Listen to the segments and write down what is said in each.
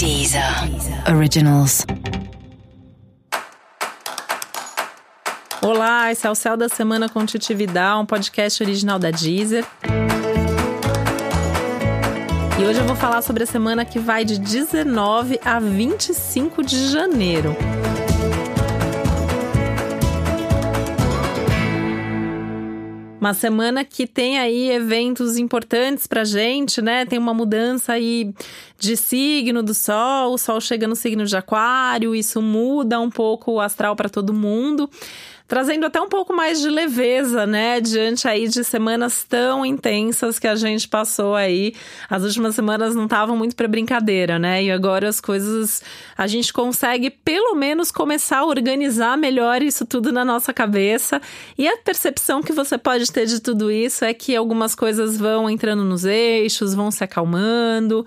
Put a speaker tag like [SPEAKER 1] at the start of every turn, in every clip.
[SPEAKER 1] Deezer Originals.
[SPEAKER 2] Olá, esse é o Céu da Semana com Titi Vidal, um podcast original da Deezer. E hoje eu vou falar sobre a semana que vai de 19 a 25 de janeiro. Uma semana que tem aí eventos importantes pra gente, né? Tem uma mudança aí de signo do Sol, o Sol chega no signo de Aquário, isso muda um pouco o astral para todo mundo trazendo até um pouco mais de leveza, né, diante aí de semanas tão intensas que a gente passou aí. As últimas semanas não estavam muito para brincadeira, né? E agora as coisas a gente consegue pelo menos começar a organizar melhor isso tudo na nossa cabeça. E a percepção que você pode ter de tudo isso é que algumas coisas vão entrando nos eixos, vão se acalmando.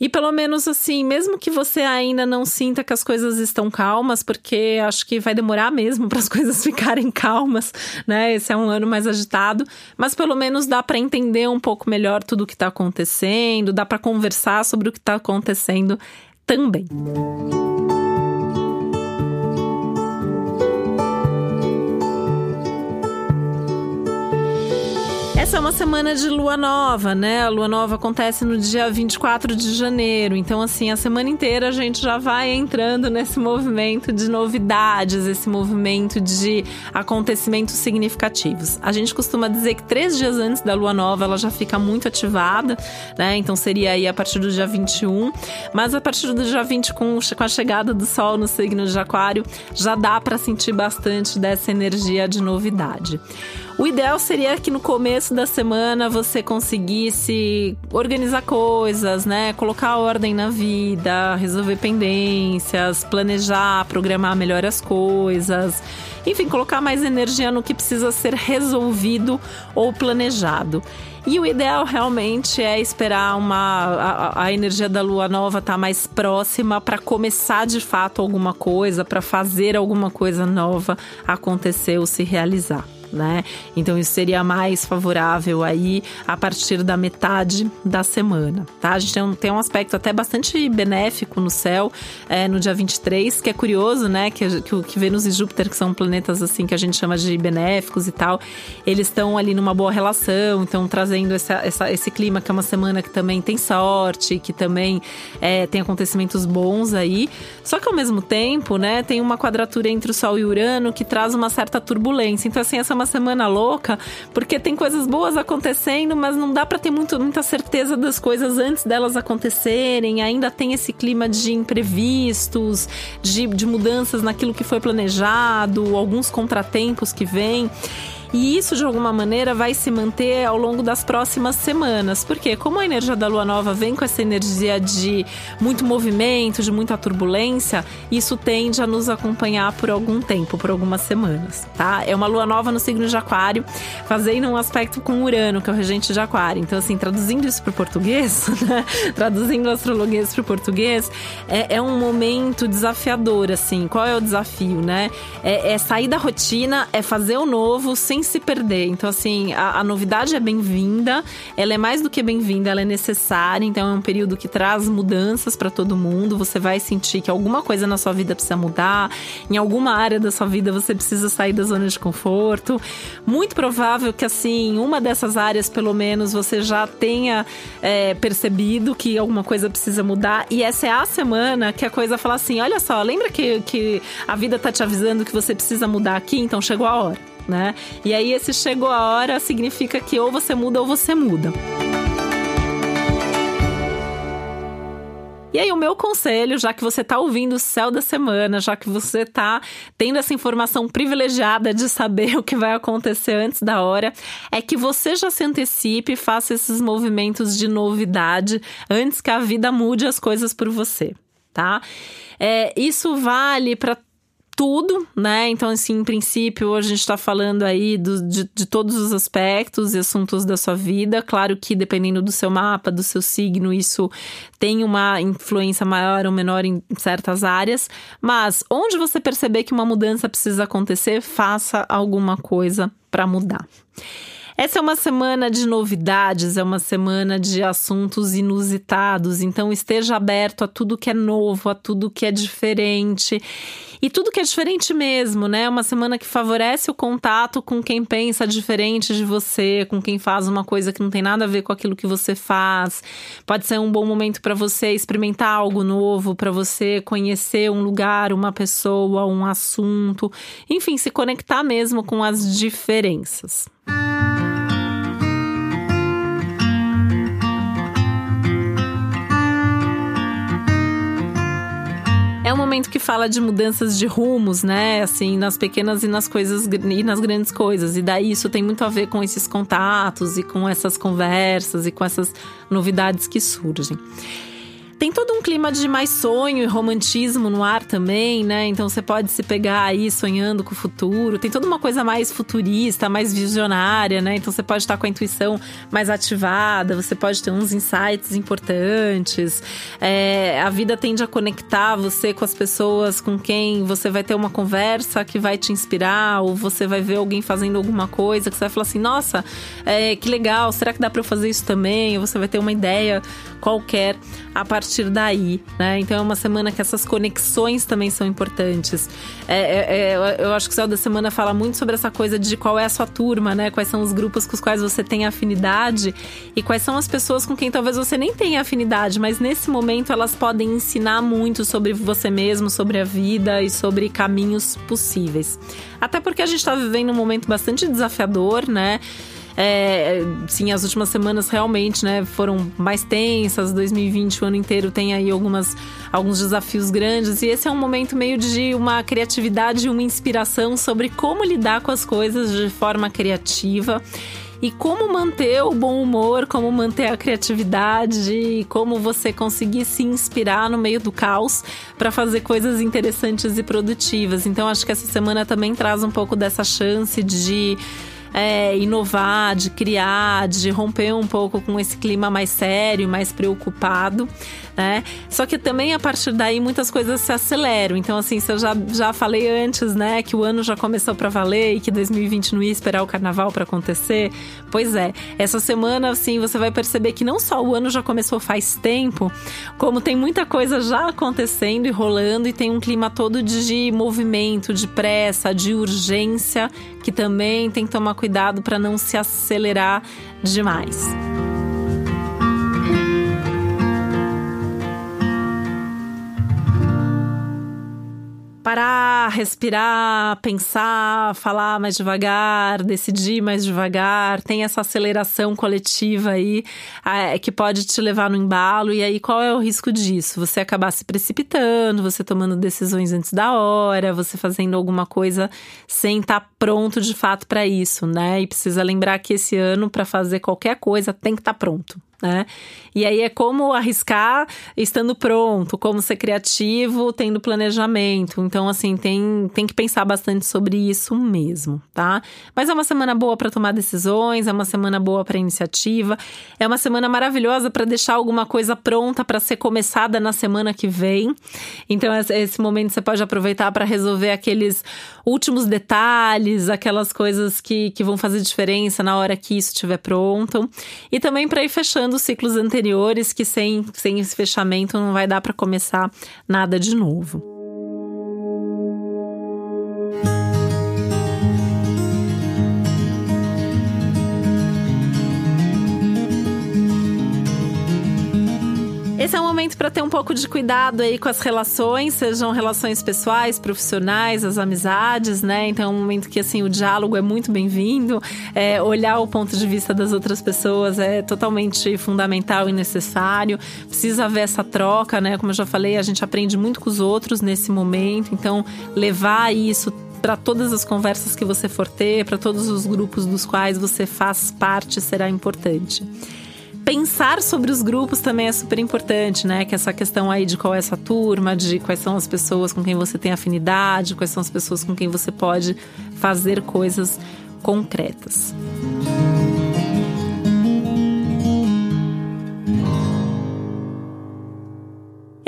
[SPEAKER 2] E pelo menos assim, mesmo que você ainda não sinta que as coisas estão calmas, porque acho que vai demorar mesmo para as coisas ficarem calmas, né? Esse é um ano mais agitado, mas pelo menos dá para entender um pouco melhor tudo o que está acontecendo, dá para conversar sobre o que está acontecendo também. Essa é uma semana de lua nova, né? A lua nova acontece no dia 24 de janeiro. Então, assim, a semana inteira a gente já vai entrando nesse movimento de novidades, esse movimento de acontecimentos significativos. A gente costuma dizer que três dias antes da lua nova ela já fica muito ativada, né? Então seria aí a partir do dia 21. Mas a partir do dia 20, com, a chegada do sol no signo de Aquário, já dá para sentir bastante dessa energia de novidade. O ideal seria que no começo da semana você conseguisse organizar coisas, né? Colocar ordem na vida, resolver pendências, planejar, programar melhor as coisas. Enfim, colocar mais energia no que precisa ser resolvido ou planejado. E o ideal realmente é esperar uma a, a energia da lua nova estar tá mais próxima para começar de fato alguma coisa, para fazer alguma coisa nova acontecer ou se realizar né? Então isso seria mais favorável aí a partir da metade da semana, tá? A gente tem um, tem um aspecto até bastante benéfico no céu é, no dia 23, que é curioso, né? Que, que, que Vênus e Júpiter, que são planetas assim que a gente chama de benéficos e tal, eles estão ali numa boa relação, então trazendo essa, essa, esse clima que é uma semana que também tem sorte, que também é, tem acontecimentos bons aí. Só que ao mesmo tempo, né, tem uma quadratura entre o Sol e Urano que traz uma certa turbulência. Então, assim, essa uma semana louca, porque tem coisas boas acontecendo, mas não dá para ter muito, muita certeza das coisas antes delas acontecerem. Ainda tem esse clima de imprevistos, de, de mudanças naquilo que foi planejado, alguns contratempos que vêm. E isso, de alguma maneira, vai se manter ao longo das próximas semanas. Porque, como a energia da lua nova vem com essa energia de muito movimento, de muita turbulência, isso tende a nos acompanhar por algum tempo, por algumas semanas, tá? É uma lua nova no signo de Aquário, fazendo um aspecto com Urano, que é o regente de Aquário. Então, assim, traduzindo isso para o português, né? traduzindo o para o português, é, é, um momento desafiador, assim. Qual é o desafio, né? É, é sair da rotina, é fazer o novo sem sem se perder. Então, assim, a, a novidade é bem-vinda, ela é mais do que bem-vinda, ela é necessária. Então, é um período que traz mudanças para todo mundo. Você vai sentir que alguma coisa na sua vida precisa mudar, em alguma área da sua vida você precisa sair da zona de conforto. Muito provável que, assim, uma dessas áreas, pelo menos, você já tenha é, percebido que alguma coisa precisa mudar. E essa é a semana que a coisa fala assim: olha só, lembra que, que a vida tá te avisando que você precisa mudar aqui? Então chegou a hora né? E aí esse chegou a hora significa que ou você muda ou você muda. E aí, o meu conselho, já que você está ouvindo o céu da semana, já que você está tendo essa informação privilegiada de saber o que vai acontecer antes da hora, é que você já se antecipe e faça esses movimentos de novidade antes que a vida mude as coisas por você, tá? É, isso vale para tudo, né? Então, assim, em princípio, a gente está falando aí do, de, de, todos os aspectos e assuntos da sua vida. Claro que dependendo do seu mapa, do seu signo, isso tem uma influência maior ou menor em certas áreas. Mas onde você perceber que uma mudança precisa acontecer, faça alguma coisa para mudar. Essa é uma semana de novidades, é uma semana de assuntos inusitados, então esteja aberto a tudo que é novo, a tudo que é diferente. E tudo que é diferente mesmo, né? É uma semana que favorece o contato com quem pensa diferente de você, com quem faz uma coisa que não tem nada a ver com aquilo que você faz. Pode ser um bom momento para você experimentar algo novo, para você conhecer um lugar, uma pessoa, um assunto, enfim, se conectar mesmo com as diferenças. Momento que fala de mudanças de rumos, né? Assim, nas pequenas e nas coisas e nas grandes coisas. E daí isso tem muito a ver com esses contatos e com essas conversas e com essas novidades que surgem. Tem todo um clima de mais sonho e romantismo no ar também, né? Então você pode se pegar aí sonhando com o futuro. Tem toda uma coisa mais futurista, mais visionária, né? Então você pode estar com a intuição mais ativada, você pode ter uns insights importantes. É, a vida tende a conectar você com as pessoas com quem você vai ter uma conversa que vai te inspirar, ou você vai ver alguém fazendo alguma coisa que você vai falar assim: nossa, é, que legal, será que dá para eu fazer isso também? Ou você vai ter uma ideia qualquer a partir daí, né? Então é uma semana que essas conexões também são importantes. É, é, é, eu acho que o céu da semana fala muito sobre essa coisa de qual é a sua turma, né? Quais são os grupos com os quais você tem afinidade e quais são as pessoas com quem talvez você nem tenha afinidade, mas nesse momento elas podem ensinar muito sobre você mesmo, sobre a vida e sobre caminhos possíveis. Até porque a gente está vivendo um momento bastante desafiador, né? É, sim, as últimas semanas realmente, né, foram mais tensas. 2020, o ano inteiro, tem aí algumas, alguns desafios grandes. E esse é um momento meio de uma criatividade e uma inspiração sobre como lidar com as coisas de forma criativa e como manter o bom humor, como manter a criatividade como você conseguir se inspirar no meio do caos para fazer coisas interessantes e produtivas. Então acho que essa semana também traz um pouco dessa chance de é, inovar, de criar, de romper um pouco com esse clima mais sério, mais preocupado né? Só que também a partir daí muitas coisas se aceleram. Então, assim, se eu já, já falei antes, né, que o ano já começou para valer e que 2020 não ia esperar o carnaval para acontecer, pois é, essa semana, assim, você vai perceber que não só o ano já começou faz tempo, como tem muita coisa já acontecendo e rolando e tem um clima todo de movimento, de pressa, de urgência, que também tem que tomar cuidado para não se acelerar demais. Parar, respirar, pensar, falar mais devagar, decidir mais devagar. Tem essa aceleração coletiva aí é, que pode te levar no embalo. E aí, qual é o risco disso? Você acabar se precipitando, você tomando decisões antes da hora, você fazendo alguma coisa sem estar tá pronto de fato para isso, né? E precisa lembrar que esse ano, para fazer qualquer coisa, tem que estar tá pronto né? E aí é como arriscar estando pronto, como ser criativo, tendo planejamento. Então, assim, tem, tem que pensar bastante sobre isso mesmo, tá? Mas é uma semana boa para tomar decisões, é uma semana boa para iniciativa, é uma semana maravilhosa para deixar alguma coisa pronta para ser começada na semana que vem. Então, esse momento você pode aproveitar para resolver aqueles últimos detalhes, aquelas coisas que, que vão fazer diferença na hora que isso estiver pronto. E também para ir fechando fechando ciclos anteriores que sem, sem esse fechamento não vai dar para começar nada de novo. Momento para ter um pouco de cuidado aí com as relações, sejam relações pessoais, profissionais, as amizades, né? Então é um momento que assim o diálogo é muito bem-vindo, é, olhar o ponto de vista das outras pessoas é totalmente fundamental e necessário. Precisa haver essa troca, né? Como eu já falei, a gente aprende muito com os outros nesse momento, então levar isso para todas as conversas que você for ter, para todos os grupos dos quais você faz parte será importante pensar sobre os grupos também é super importante, né? Que essa questão aí de qual é essa turma, de quais são as pessoas com quem você tem afinidade, quais são as pessoas com quem você pode fazer coisas concretas.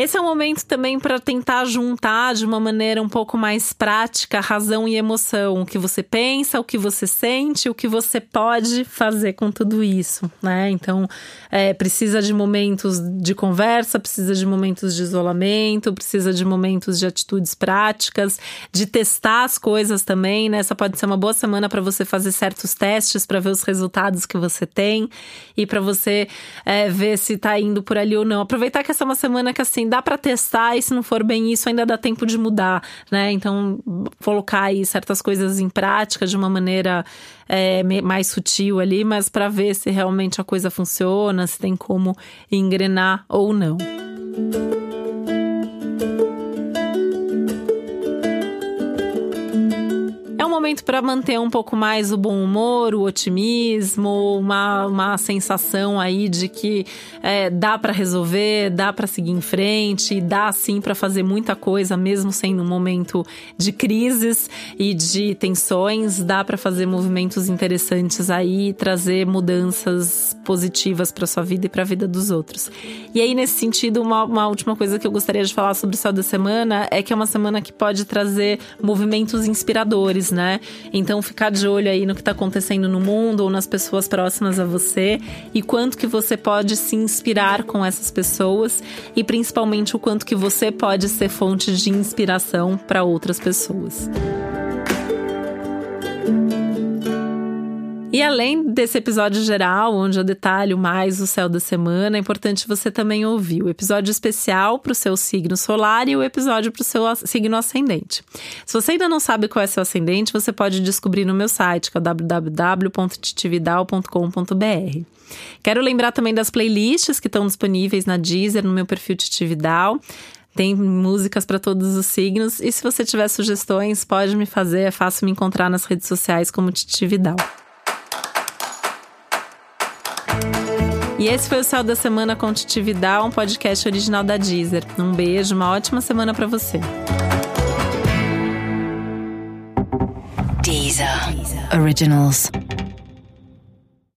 [SPEAKER 2] Esse é um momento também para tentar juntar de uma maneira um pouco mais prática razão e emoção, o que você pensa, o que você sente, o que você pode fazer com tudo isso, né? Então, é, precisa de momentos de conversa, precisa de momentos de isolamento, precisa de momentos de atitudes práticas, de testar as coisas também, né? Essa pode ser uma boa semana para você fazer certos testes para ver os resultados que você tem e para você é, ver se tá indo por ali ou não. Aproveitar que essa é uma semana que assim dá para testar e se não for bem isso, ainda dá tempo de mudar, né? Então, colocar aí certas coisas em prática de uma maneira é, mais sutil ali, mas para ver se realmente a coisa funciona, se tem como engrenar ou não. Momento para manter um pouco mais o bom humor, o otimismo, uma, uma sensação aí de que é, dá para resolver, dá para seguir em frente, dá sim para fazer muita coisa, mesmo sendo um momento de crises e de tensões, dá para fazer movimentos interessantes aí, trazer mudanças positivas para sua vida e para a vida dos outros. E aí, nesse sentido, uma, uma última coisa que eu gostaria de falar sobre o céu da semana é que é uma semana que pode trazer movimentos inspiradores, né? Né? Então ficar de olho aí no que está acontecendo no mundo ou nas pessoas próximas a você e quanto que você pode se inspirar com essas pessoas e principalmente o quanto que você pode ser fonte de inspiração para outras pessoas. E além desse episódio geral, onde eu detalho mais o céu da semana, é importante você também ouvir o episódio especial para o seu signo solar e o episódio para o seu signo ascendente. Se você ainda não sabe qual é seu ascendente, você pode descobrir no meu site, que é www.titividal.com.br. Quero lembrar também das playlists que estão disponíveis na Deezer, no meu perfil Titividal. Tem músicas para todos os signos. E se você tiver sugestões, pode me fazer. É fácil me encontrar nas redes sociais como Titividal. E esse foi o Céu da Semana com Titividade, um podcast original da Deezer. Um beijo, uma ótima semana para você.
[SPEAKER 1] Deezer. Deezer. Originals.